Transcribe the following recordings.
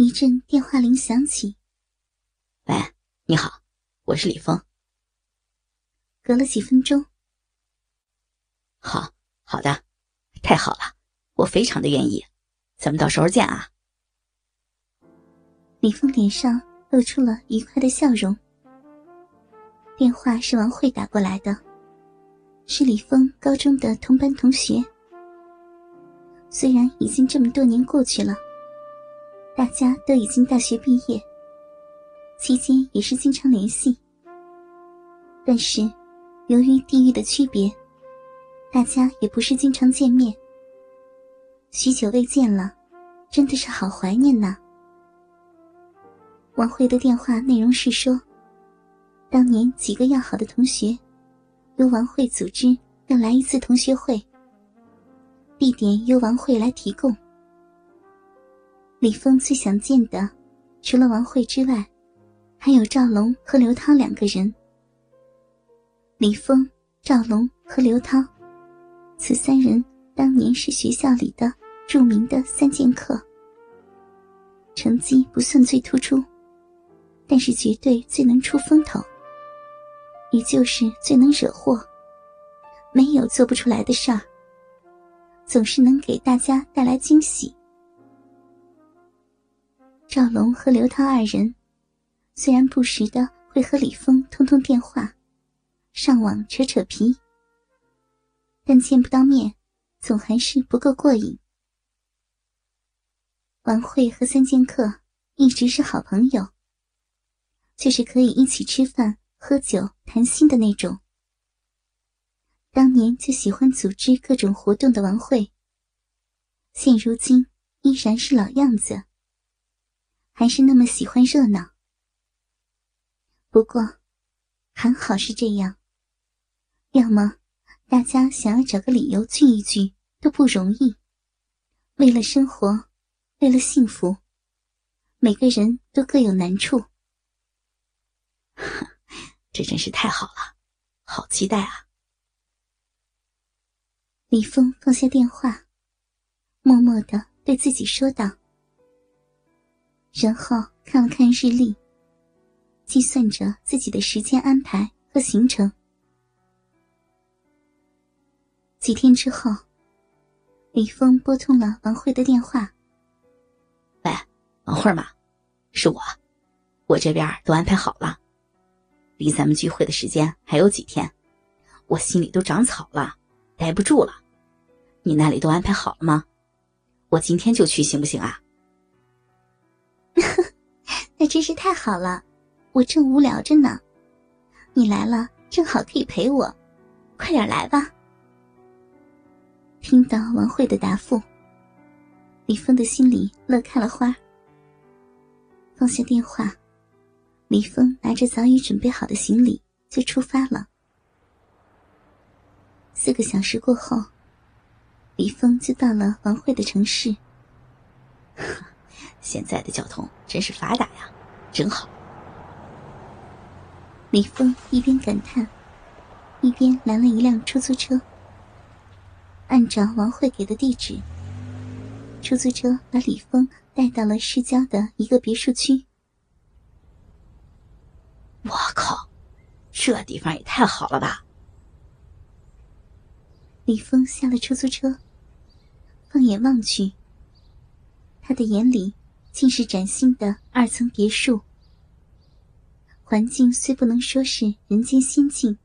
一阵电话铃响起。喂，你好，我是李峰。隔了几分钟，好好的，太好了，我非常的愿意，咱们到时候见啊。李峰脸上露出了愉快的笑容。电话是王慧打过来的，是李峰高中的同班同学。虽然已经这么多年过去了，大家都已经大学毕业，期间也是经常联系，但是由于地域的区别，大家也不是经常见面。许久未见了，真的是好怀念呐。王慧的电话内容是说，当年几个要好的同学，由王慧组织要来一次同学会。地点由王慧来提供。李峰最想见的，除了王慧之外，还有赵龙和刘涛两个人。李峰、赵龙和刘涛，此三人当年是学校里的著名的三剑客，成绩不算最突出，但是绝对最能出风头，也就是最能惹祸，没有做不出来的事儿。总是能给大家带来惊喜。赵龙和刘涛二人，虽然不时的会和李峰通通电话，上网扯扯皮，但见不到面，总还是不够过瘾。王慧和三剑客一直是好朋友，就是可以一起吃饭、喝酒、谈心的那种。当年就喜欢组织各种活动的王慧，现如今依然是老样子，还是那么喜欢热闹。不过，还好是这样。要么，大家想要找个理由聚一聚都不容易。为了生活，为了幸福，每个人都各有难处。这真是太好了，好期待啊！李峰放下电话，默默的对自己说道，然后看了看日历，计算着自己的时间安排和行程。几天之后，李峰拨通了王慧的电话：“喂，王慧吗？是我，我这边都安排好了，离咱们聚会的时间还有几天，我心里都长草了。”待不住了，你那里都安排好了吗？我今天就去行不行啊？那真是太好了，我正无聊着呢，你来了正好可以陪我，快点来吧。听到王慧的答复，李峰的心里乐开了花。放下电话，李峰拿着早已准备好的行李就出发了。四个小时过后，李峰就到了王慧的城市。现在的交通真是发达呀，真好。李峰一边感叹，一边拦了一辆出租车。按照王慧给的地址，出租车把李峰带到了市郊的一个别墅区。我靠，这地方也太好了吧！李峰下了出租车，放眼望去，他的眼里竟是崭新的二层别墅。环境虽不能说是人间仙境，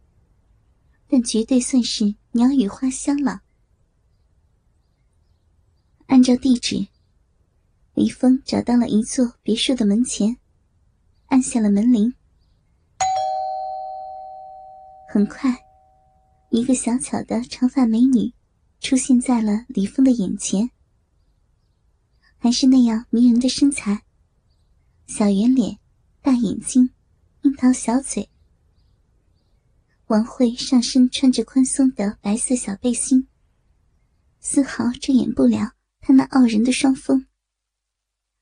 但绝对算是鸟语花香了。按照地址，李峰找到了一座别墅的门前，按下了门铃。很快。一个小巧的长发美女，出现在了李峰的眼前，还是那样迷人的身材，小圆脸，大眼睛，樱桃小嘴。王慧上身穿着宽松的白色小背心，丝毫遮掩不了她那傲人的双峰。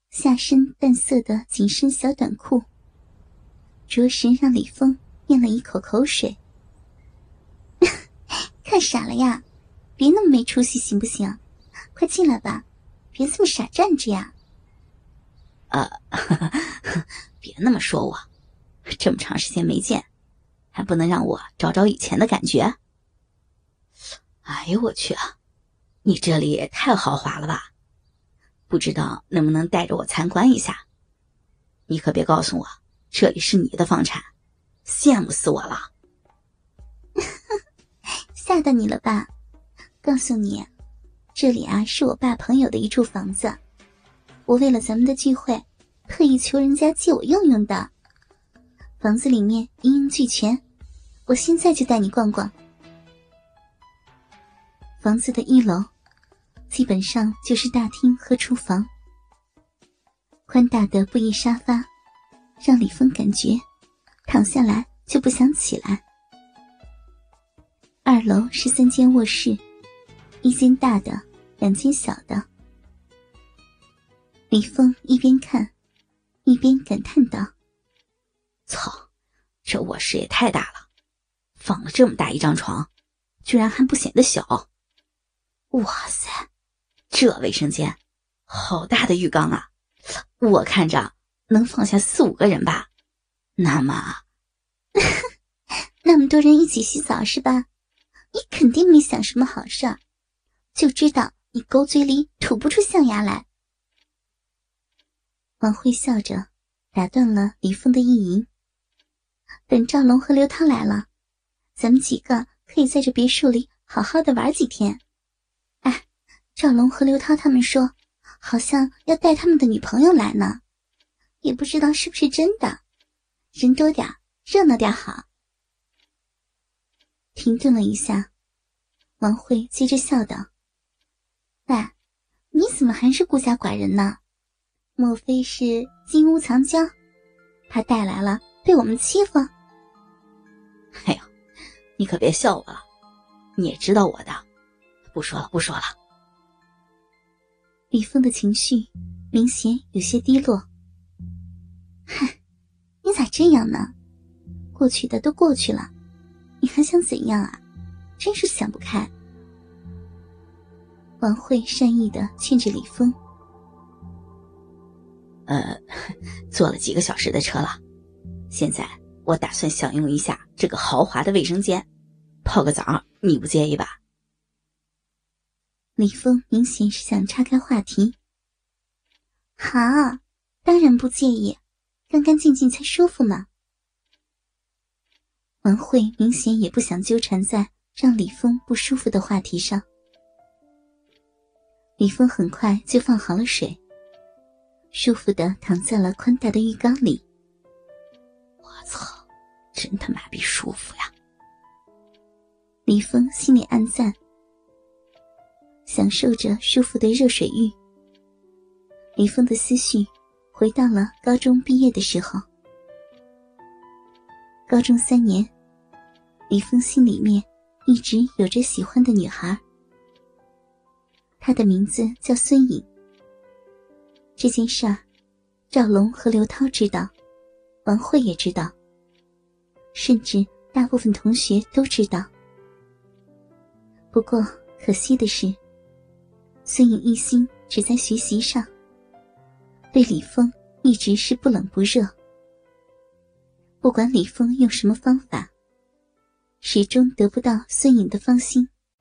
下身淡色的紧身小短裤，着实让李峰咽了一口口水。看傻了呀！别那么没出息，行不行？快进来吧，别这么傻站着呀！啊，别那么说我，这么长时间没见，还不能让我找找以前的感觉？哎呦我去啊，你这里也太豪华了吧！不知道能不能带着我参观一下？你可别告诉我这里是你的房产，羡慕死我了！吓到你了吧？告诉你，这里啊是我爸朋友的一处房子，我为了咱们的聚会，特意求人家借我用用的。房子里面一应俱全，我现在就带你逛逛。房子的一楼，基本上就是大厅和厨房，宽大的布艺沙发，让李峰感觉躺下来就不想起来。二楼是三间卧室。一间大的，两间小的。李峰一边看，一边感叹道：“操，这卧室也太大了，放了这么大一张床，居然还不显得小。哇塞，这卫生间，好大的浴缸啊！我看着能放下四五个人吧。那么，那么多人一起洗澡是吧？你肯定没想什么好事儿。”就知道你狗嘴里吐不出象牙来。王慧笑着打断了李峰的意淫。等赵龙和刘涛来了，咱们几个可以在这别墅里好好的玩几天。哎，赵龙和刘涛他们说，好像要带他们的女朋友来呢，也不知道是不是真的。人多点热闹点好。停顿了一下，王慧接着笑道。喂，你怎么还是孤家寡人呢？莫非是金屋藏娇，他带来了被我们欺负？哎呦，你可别笑我了，你也知道我的。不说了，不说了。李峰的情绪明显有些低落。嗨，你咋这样呢？过去的都过去了，你还想怎样啊？真是想不开。王慧善意的劝着李峰：“呃，坐了几个小时的车了，现在我打算享用一下这个豪华的卫生间，泡个澡，你不介意吧？”李峰明显是想岔开话题。“好，当然不介意，干干净净才舒服嘛。”王慧明显也不想纠缠在让李峰不舒服的话题上。李峰很快就放好了水，舒服的躺在了宽大的浴缸里。我操，真他妈逼舒服呀！李峰心里暗赞，享受着舒服的热水浴。李峰的思绪回到了高中毕业的时候。高中三年，李峰心里面一直有着喜欢的女孩。他的名字叫孙颖。这件事儿，赵龙和刘涛知道，王慧也知道，甚至大部分同学都知道。不过可惜的是，孙颖一心只在学习上，对李峰一直是不冷不热。不管李峰用什么方法，始终得不到孙颖的芳心。